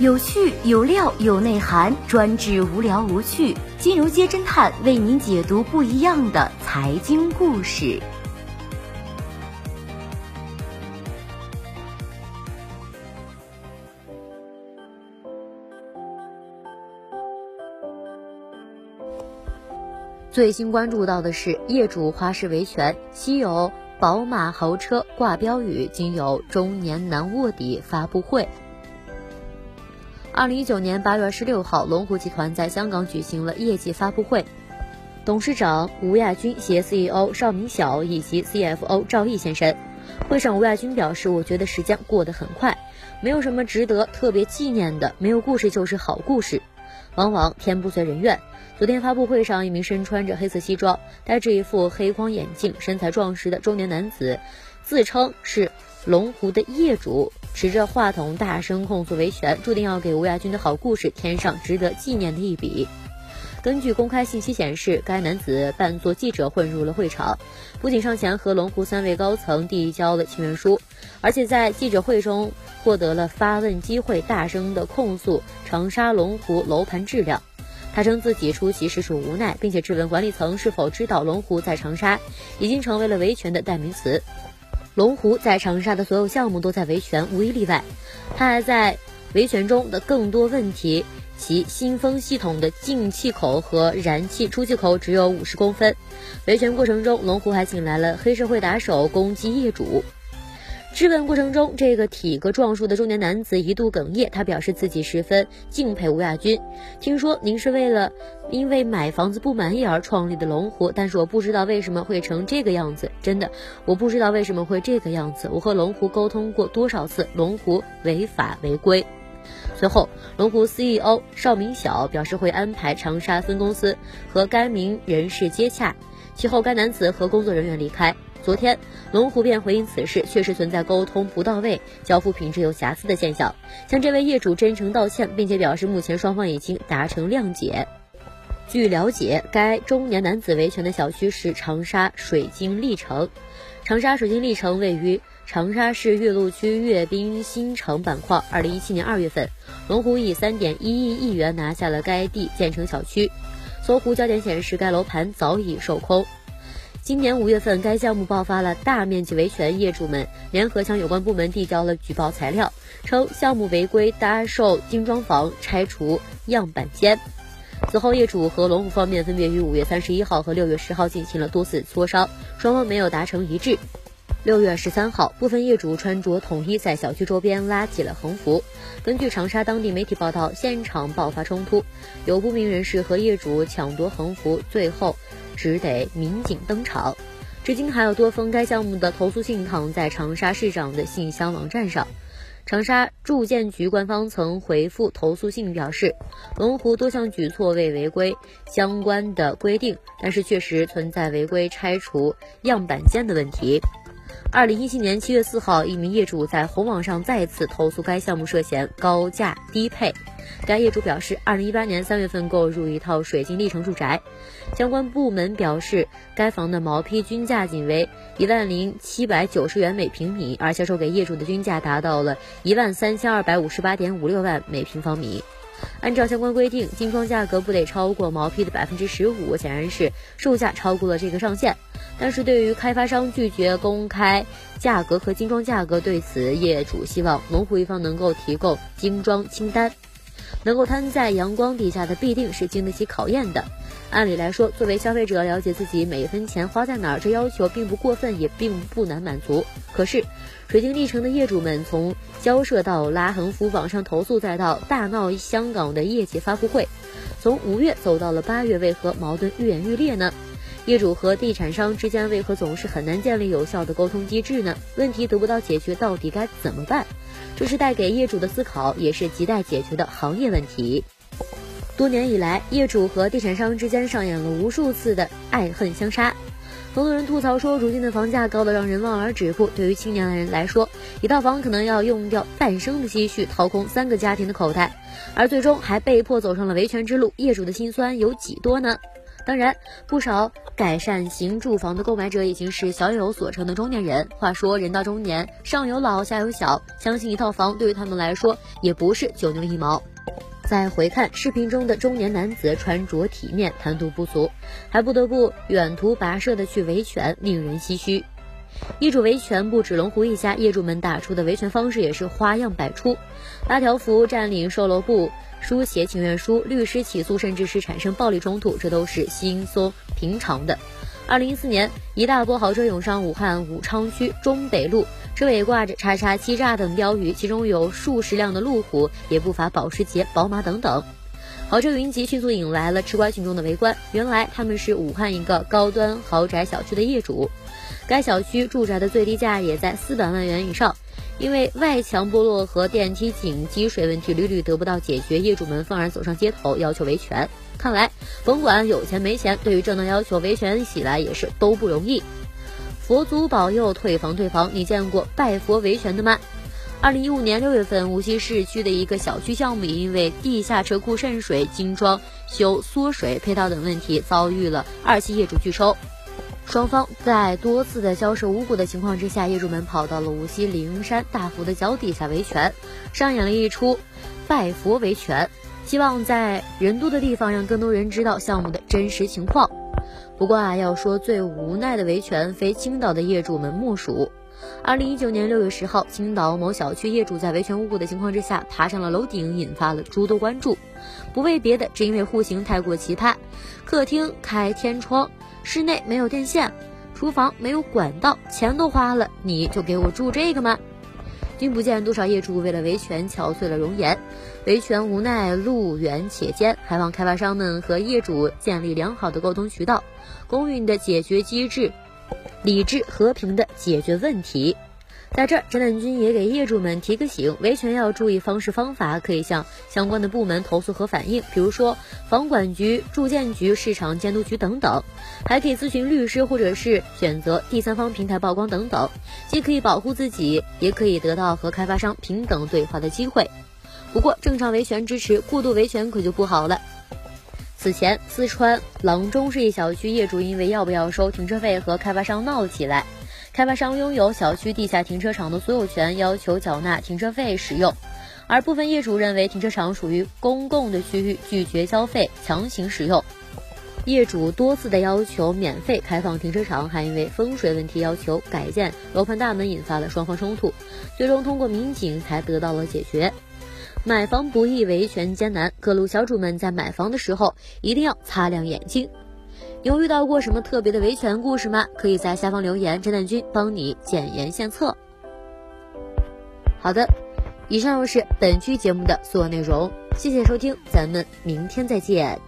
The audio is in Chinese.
有趣有料有内涵，专治无聊无趣。金融街侦探为您解读不一样的财经故事。最新关注到的是，业主花式维权，稀有宝马豪车挂标语，仅有中年男卧底发布会。二零一九年八月二十六号，龙湖集团在香港举行了业绩发布会，董事长吴亚军携 CEO 邵明晓以及 CFO 赵毅现身。会上，吴亚军表示：“我觉得时间过得很快，没有什么值得特别纪念的，没有故事就是好故事，往往天不遂人愿。”昨天发布会上，一名身穿着黑色西装、戴着一副黑框眼镜、身材壮实的中年男子，自称是龙湖的业主。持着话筒大声控诉维权，注定要给吴亚军的好故事添上值得纪念的一笔。根据公开信息显示，该男子扮作记者混入了会场，不仅上前和龙湖三位高层递交了请愿书，而且在记者会中获得了发问机会，大声的控诉长沙龙湖楼盘质量。他称自己出席实属无奈，并且质问管理层是否知道龙湖在长沙已经成为了维权的代名词。龙湖在长沙的所有项目都在维权，无一例外。他还在维权中的更多问题，其新风系统的进气口和燃气出气口只有五十公分。维权过程中，龙湖还请来了黑社会打手攻击业主。质问过程中，这个体格壮硕的中年男子一度哽咽，他表示自己十分敬佩吴亚军。听说您是为了因为买房子不满意而创立的龙湖，但是我不知道为什么会成这个样子。真的，我不知道为什么会这个样子。我和龙湖沟通过多少次，龙湖违法违规。随后，龙湖 CEO 邵明晓表示会安排长沙分公司和该名人士接洽。其后，该男子和工作人员离开。昨天，龙湖便回应此事确实存在沟通不到位、交付品质有瑕疵的现象，向这位业主真诚道歉，并且表示目前双方已经达成谅解。据了解，该中年男子维权的小区是长沙水晶丽城。长沙水晶丽城位于长沙市岳麓区阅兵新城板块。二零一七年二月份，龙湖以三点一亿亿元拿下了该地建成小区。搜狐焦点显示，该楼盘早已售空。今年五月份，该项目爆发了大面积维权，业主们联合向有关部门递交了举报材料，称项目违规搭售精装房、拆除样板间。此后，业主和龙湖方面分别于五月三十一号和六月十号进行了多次磋商，双方没有达成一致。六月十三号，部分业主穿着统一在小区周边拉起了横幅。根据长沙当地媒体报道，现场爆发冲突，有不明人士和业主抢夺横幅，最后。只得民警登场，至今还有多封该项目的投诉信躺在长沙市长的信箱网站上。长沙住建局官方曾回复投诉信表示，龙湖多项举措未违规相关的规定，但是确实存在违规拆除样板间的问题。二零一七年七月四号，一名业主在红网上再次投诉该项目涉嫌高价低配。该业主表示，二零一八年三月份购入一套水晶丽城住宅，相关部门表示，该房的毛坯均价仅为一万零七百九十元每平米，而销售给业主的均价达到了一万三千二百五十八点五六万每平方米。按照相关规定，精装价格不得超过毛坯的百分之十五，显然是售价超过了这个上限。但是对于开发商拒绝公开价格和精装价格，对此业主希望龙湖一方能够提供精装清单。能够摊在阳光底下的，必定是经得起考验的。按理来说，作为消费者，了解自己每一分钱花在哪儿，这要求并不过分，也并不难满足。可是，水晶历城的业主们从交涉到拉横幅、网上投诉，再到大闹香港的业绩发布会，从五月走到了八月，为何矛盾愈演愈烈呢？业主和地产商之间为何总是很难建立有效的沟通机制呢？问题得不到解决，到底该怎么办？这是带给业主的思考，也是亟待解决的行业问题。多年以来，业主和地产商之间上演了无数次的爱恨相杀。很多人吐槽说，如今的房价高得让人望而止步。对于青年人来说，一套房可能要用掉半生的积蓄，掏空三个家庭的口袋，而最终还被迫走上了维权之路。业主的心酸有几多呢？当然，不少改善型住房的购买者已经是小有所成的中年人。话说，人到中年，上有老，下有小，相信一套房对于他们来说也不是九牛一毛。再回看视频中的中年男子，穿着体面，谈吐不俗，还不得不远途跋涉的去维权，令人唏嘘。业主维权不止龙湖一家，业主们打出的维权方式也是花样百出：拉条幅、占领售楼部、书写请愿书、律师起诉，甚至是产生暴力冲突，这都是轻松平常的。二零一四年，一大波豪车涌上武汉武昌区中北路，车尾挂着“叉叉欺诈”等标语，其中有数十辆的路虎，也不乏保时捷、宝马等等。豪车云集，迅速引来了吃瓜群众的围观。原来他们是武汉一个高端豪宅小区的业主。该小区住宅的最低价也在四百万元以上，因为外墙剥落和电梯井积水问题屡屡得不到解决，业主们愤而走上街头要求维权。看来，甭管有钱没钱，对于正当要求维权起来也是都不容易。佛祖保佑，退房退房，你见过拜佛维权的吗？二零一五年六月份，无锡市区的一个小区项目因为地下车库渗水、精装修缩水配套等问题，遭遇了二期业主拒收。双方在多次的交涉无果的情况之下，业主们跑到了无锡灵山大佛的脚底下维权，上演了一出拜佛维权，希望在人多的地方让更多人知道项目的真实情况。不过啊，要说最无奈的维权，非青岛的业主们莫属。二零一九年六月十号，青岛某小区业主在维权无果的情况之下，爬上了楼顶，引发了诸多关注。不为别的，只因为户型太过奇葩，客厅开天窗。室内没有电线，厨房没有管道，钱都花了，你就给我住这个吗？君不见多少业主为了维权憔悴了容颜，维权无奈路远且艰，还望开发商们和业主建立良好的沟通渠道，公允的解决机制，理智和平的解决问题。在这儿，侦探君也给业主们提个醒：维权要注意方式方法，可以向相关的部门投诉和反映，比如说房管局、住建局、市场监督局等等，还可以咨询律师，或者是选择第三方平台曝光等等，既可以保护自己，也可以得到和开发商平等对话的机会。不过，正常维权支持，过度维权可就不好了。此前，四川阆中市一小区业主因为要不要收停车费和开发商闹起来。开发商拥有小区地下停车场的所有权，要求缴纳停车费使用，而部分业主认为停车场属于公共的区域，拒绝交费，强行使用。业主多次的要求免费开放停车场，还因为风水问题要求改建楼盘大门，引发了双方冲突，最终通过民警才得到了解决。买房不易，维权艰难，各路小主们在买房的时候一定要擦亮眼睛。有遇到过什么特别的维权故事吗？可以在下方留言，侦探君帮你检言献策。好的，以上就是本期节目的所有内容，谢谢收听，咱们明天再见。